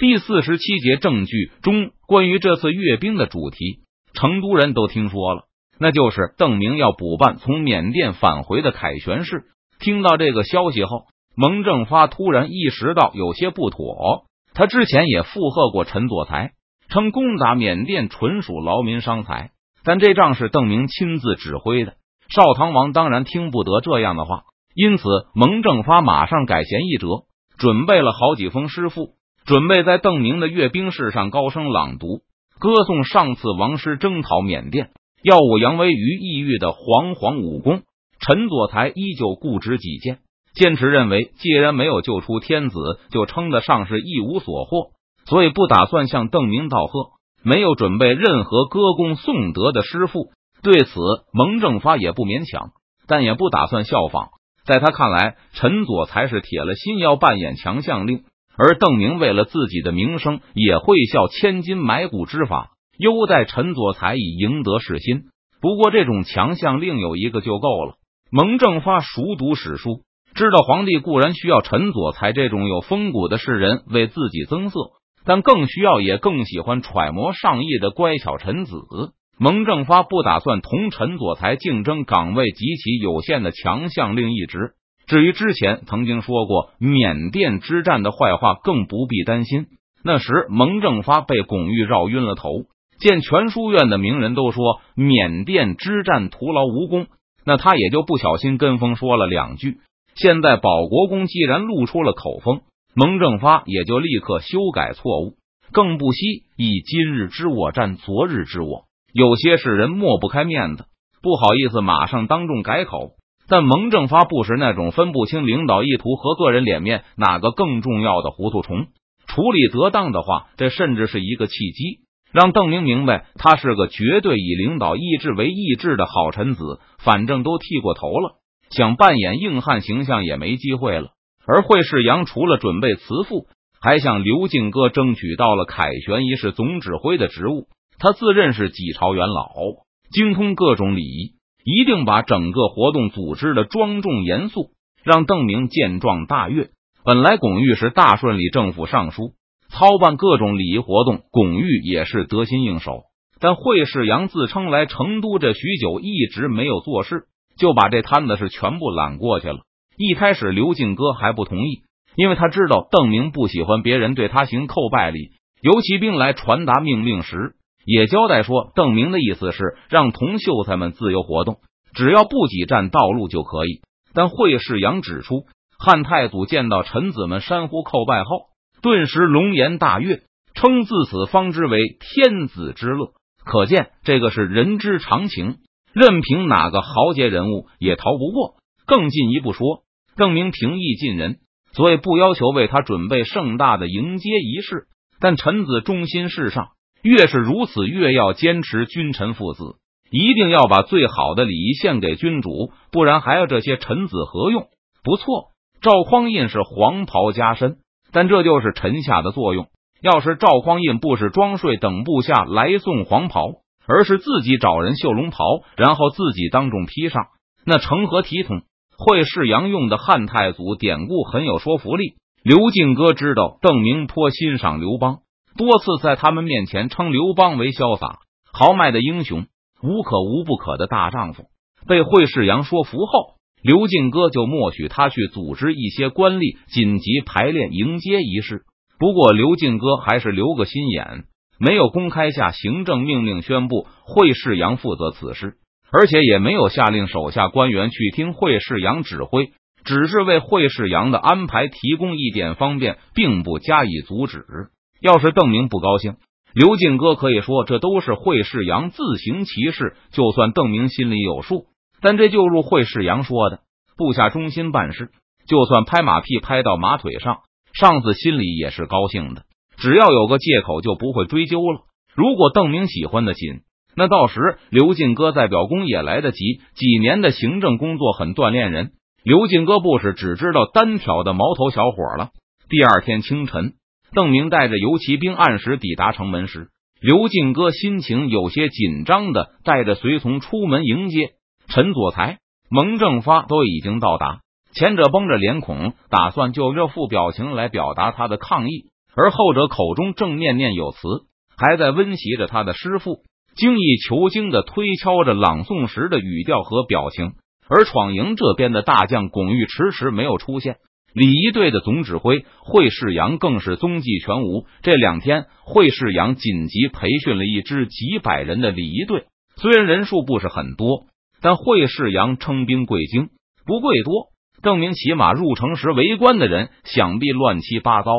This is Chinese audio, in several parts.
第四十七节证据中关于这次阅兵的主题，成都人都听说了，那就是邓明要补办从缅甸返回的凯旋式。听到这个消息后，蒙正发突然意识到有些不妥。他之前也附和过陈佐才，称攻打缅甸纯属劳民伤财，但这仗是邓明亲自指挥的，少唐王当然听不得这样的话。因此，蒙正发马上改弦易辙，准备了好几封诗赋，准备在邓明的阅兵式上高声朗读，歌颂上次王师征讨缅甸、耀武扬威于异域的煌煌武功。陈佐才依旧固执己见。坚持认为，既然没有救出天子，就称得上是一无所获，所以不打算向邓明道贺，没有准备任何歌功颂德的诗赋。对此，蒙正发也不勉强，但也不打算效仿。在他看来，陈佐才是铁了心要扮演强项令，而邓明为了自己的名声，也会效千金买骨之法，优待陈佐才以赢得士心。不过，这种强项另有一个就够了。蒙正发熟读史书。知道皇帝固然需要陈佐才这种有风骨的士人为自己增色，但更需要也更喜欢揣摩上意的乖巧臣子。蒙正发不打算同陈佐才竞争岗位极其有限的强项令一职。至于之前曾经说过缅甸之战的坏话，更不必担心。那时蒙正发被巩玉绕晕了头，见全书院的名人都说缅甸之战徒劳无功，那他也就不小心跟风说了两句。现在保国公既然露出了口风，蒙正发也就立刻修改错误，更不惜以今日之我战昨日之我。有些事人抹不开面子，不好意思马上当众改口。但蒙正发不是那种分不清领导意图和个人脸面哪个更重要的糊涂虫，处理得当的话，这甚至是一个契机，让邓明明白他是个绝对以领导意志为意志的好臣子。反正都剃过头了。想扮演硬汉形象也没机会了。而惠世阳除了准备辞赋，还向刘敬哥争取到了凯旋仪式总指挥的职务。他自认是几朝元老，精通各种礼仪，一定把整个活动组织的庄重严肃，让邓明见状大悦。本来巩玉是大顺里政府尚书，操办各种礼仪活动，巩玉也是得心应手。但惠世阳自称来成都这许久，一直没有做事。就把这摊子是全部揽过去了。一开始刘进哥还不同意，因为他知道邓明不喜欢别人对他行叩拜礼。游骑兵来传达命令时，也交代说，邓明的意思是让同秀才们自由活动，只要不挤占道路就可以。但惠世阳指出，汉太祖见到臣子们山呼叩拜后，顿时龙颜大悦，称自此方知为天子之乐。可见这个是人之常情。任凭哪个豪杰人物也逃不过。更进一步说，邓明平易近人，所以不要求为他准备盛大的迎接仪式。但臣子忠心事上，越是如此，越要坚持君臣父子，一定要把最好的礼仪献给君主，不然还要这些臣子何用？不错，赵匡胤是黄袍加身，但这就是臣下的作用。要是赵匡胤不是装睡等部下来送黄袍。而是自己找人绣龙袍，然后自己当众披上，那成何体统？会世阳用的汉太祖典故很有说服力。刘敬哥知道邓明颇欣赏刘邦，多次在他们面前称刘邦为潇洒豪迈的英雄，无可无不可的大丈夫。被惠世阳说服后，刘敬哥就默许他去组织一些官吏紧急排练迎接仪式。不过刘敬哥还是留个心眼。没有公开下行政命令宣布惠世阳负责此事，而且也没有下令手下官员去听惠世阳指挥，只是为惠世阳的安排提供一点方便，并不加以阻止。要是邓明不高兴，刘进哥可以说这都是惠世阳自行其事，就算邓明心里有数。但这就如惠世阳说的，部下忠心办事，就算拍马屁拍到马腿上，上司心里也是高兴的。只要有个借口，就不会追究了。如果邓明喜欢的紧，那到时刘进哥在表功也来得及。几年的行政工作很锻炼人，刘进哥不是只知道单挑的毛头小伙了。第二天清晨，邓明带着游骑兵按时抵达城门时，刘进哥心情有些紧张的带着随从出门迎接。陈佐才、蒙正发都已经到达，前者绷着脸孔，打算就这副表情来表达他的抗议。而后者口中正念念有词，还在温习着他的师傅，精益求精的推敲着朗诵时的语调和表情。而闯营这边的大将巩玉迟迟没有出现，礼仪队的总指挥惠世阳更是踪迹全无。这两天，惠世阳紧急培训了一支几百人的礼仪队，虽然人数不是很多，但惠世阳称兵贵精不贵多。证明骑马入城时，围观的人想必乱七八糟。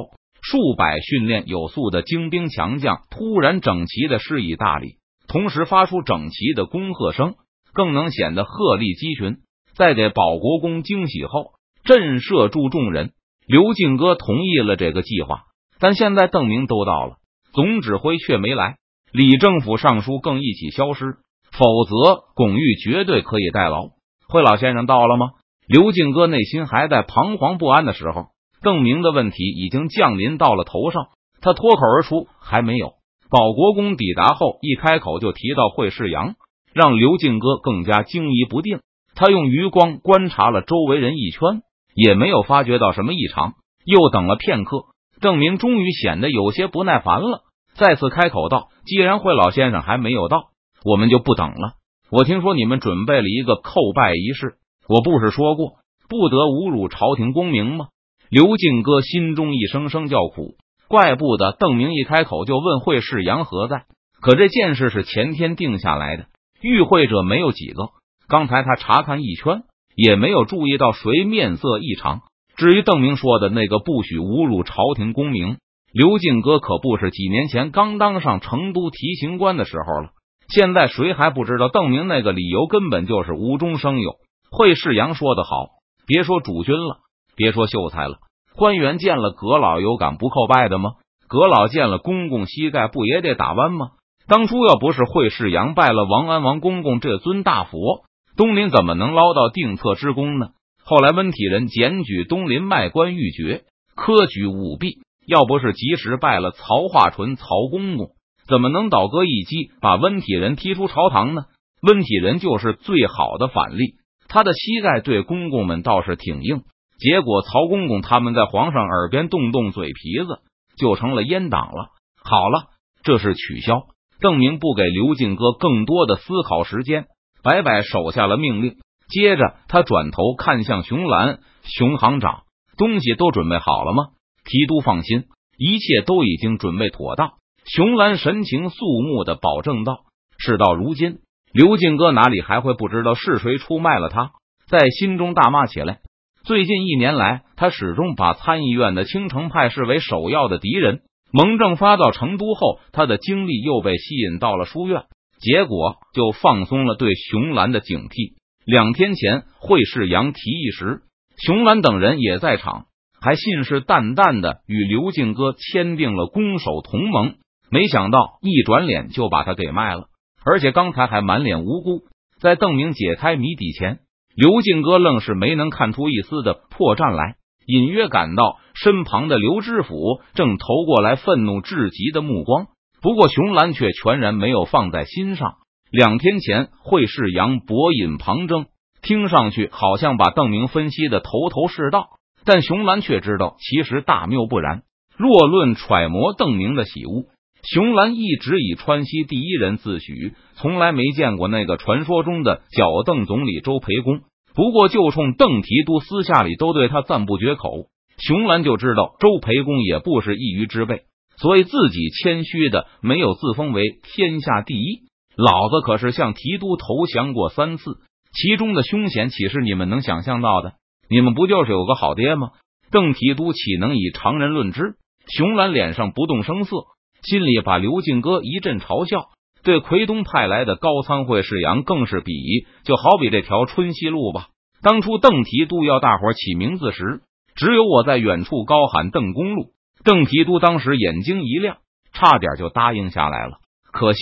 数百训练有素的精兵强将突然整齐的施以大礼，同时发出整齐的恭贺声，更能显得鹤立鸡群。在给保国公惊喜后，震慑住众人。刘进哥同意了这个计划，但现在邓明都到了，总指挥却没来，李政府尚书更一起消失，否则巩玉绝对可以代劳。惠老先生到了吗？刘进哥内心还在彷徨不安的时候。邓明的问题已经降临到了头上，他脱口而出：“还没有。”保国公抵达后，一开口就提到惠世阳，让刘进哥更加惊疑不定。他用余光观察了周围人一圈，也没有发觉到什么异常。又等了片刻，邓明终于显得有些不耐烦了，再次开口道：“既然惠老先生还没有到，我们就不等了。我听说你们准备了一个叩拜仪式，我不是说过不得侮辱朝廷功名吗？”刘进哥心中一声声叫苦，怪不得邓明一开口就问惠世阳何在。可这件事是前天定下来的，与会者没有几个。刚才他查看一圈，也没有注意到谁面色异常。至于邓明说的那个不许侮辱朝廷功名，刘进哥可不是几年前刚当上成都提刑官的时候了。现在谁还不知道邓明那个理由根本就是无中生有。惠世阳说的好，别说主君了。别说秀才了，官员见了阁老有敢不叩拜的吗？阁老见了公公膝盖不也得打弯吗？当初要不是惠世阳拜了王安王公公这尊大佛，东林怎么能捞到定策之功呢？后来温体仁检举东林卖官鬻爵，科举舞弊，要不是及时拜了曹化淳曹公公，怎么能倒戈一击把温体仁踢出朝堂呢？温体仁就是最好的反例，他的膝盖对公公们倒是挺硬。结果，曹公公他们在皇上耳边动动嘴皮子，就成了阉党了。好了，这是取消。证明不给刘进哥更多的思考时间，摆摆手下了命令。接着，他转头看向熊兰，熊行长，东西都准备好了吗？提督放心，一切都已经准备妥当。熊兰神情肃穆的保证道：“事到如今，刘进哥哪里还会不知道是谁出卖了他？”在心中大骂起来。最近一年来，他始终把参议院的青城派视为首要的敌人。蒙正发到成都后，他的精力又被吸引到了书院，结果就放松了对熊兰的警惕。两天前，惠世阳提议时，熊兰等人也在场，还信誓旦旦的与刘进哥签订了攻守同盟。没想到一转脸就把他给卖了，而且刚才还满脸无辜。在邓明解开谜底前。刘进哥愣是没能看出一丝的破绽来，隐约感到身旁的刘知府正投过来愤怒至极的目光。不过熊兰却全然没有放在心上。两天前，惠世阳博引旁征，听上去好像把邓明分析的头头是道，但熊兰却知道其实大谬不然。若论揣摩邓明的喜恶。熊兰一直以川西第一人自诩，从来没见过那个传说中的脚邓总理周培公。不过，就冲邓提督私下里都对他赞不绝口，熊兰就知道周培公也不是一鱼之辈，所以自己谦虚的没有自封为天下第一。老子可是向提督投降过三次，其中的凶险岂是你们能想象到的？你们不就是有个好爹吗？邓提督岂能以常人论之？熊兰脸上不动声色。心里把刘进哥一阵嘲笑，对奎东派来的高仓会世阳更是鄙夷。就好比这条春熙路吧，当初邓提督要大伙起名字时，只有我在远处高喊“邓公路”，邓提督当时眼睛一亮，差点就答应下来了。可惜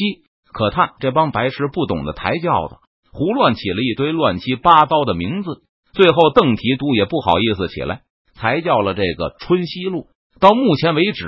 可叹，这帮白痴不懂得抬轿子，胡乱起了一堆乱七八糟的名字，最后邓提督也不好意思起来，才叫了这个春熙路。到目前为止。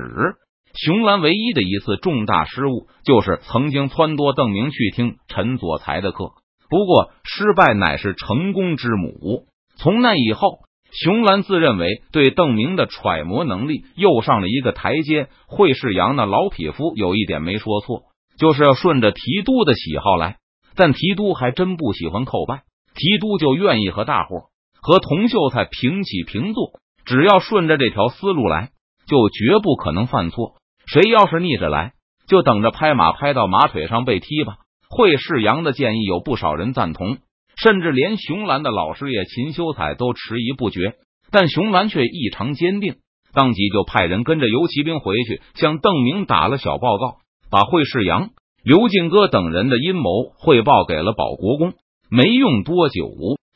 熊兰唯一的一次重大失误，就是曾经撺掇邓明去听陈佐才的课。不过，失败乃是成功之母。从那以后，熊兰自认为对邓明的揣摩能力又上了一个台阶。惠世阳那老匹夫有一点没说错，就是要顺着提督的喜好来。但提督还真不喜欢叩拜，提督就愿意和大伙和童秀才平起平坐。只要顺着这条思路来，就绝不可能犯错。谁要是逆着来，就等着拍马拍到马腿上被踢吧。惠世阳的建议有不少人赞同。甚至连熊兰的老师爷秦修才都迟疑不决，但熊兰却异常坚定，当即就派人跟着游骑兵回去，向邓明打了小报告，把惠世阳、刘进哥等人的阴谋汇报给了保国公。没用多久，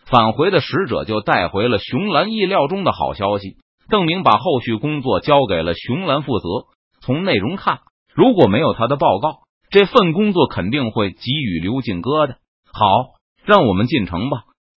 返回的使者就带回了熊兰意料中的好消息。邓明把后续工作交给了熊兰负责。从内容看，如果没有他的报告，这份工作肯定会给予刘进哥的。好。让我们进城吧。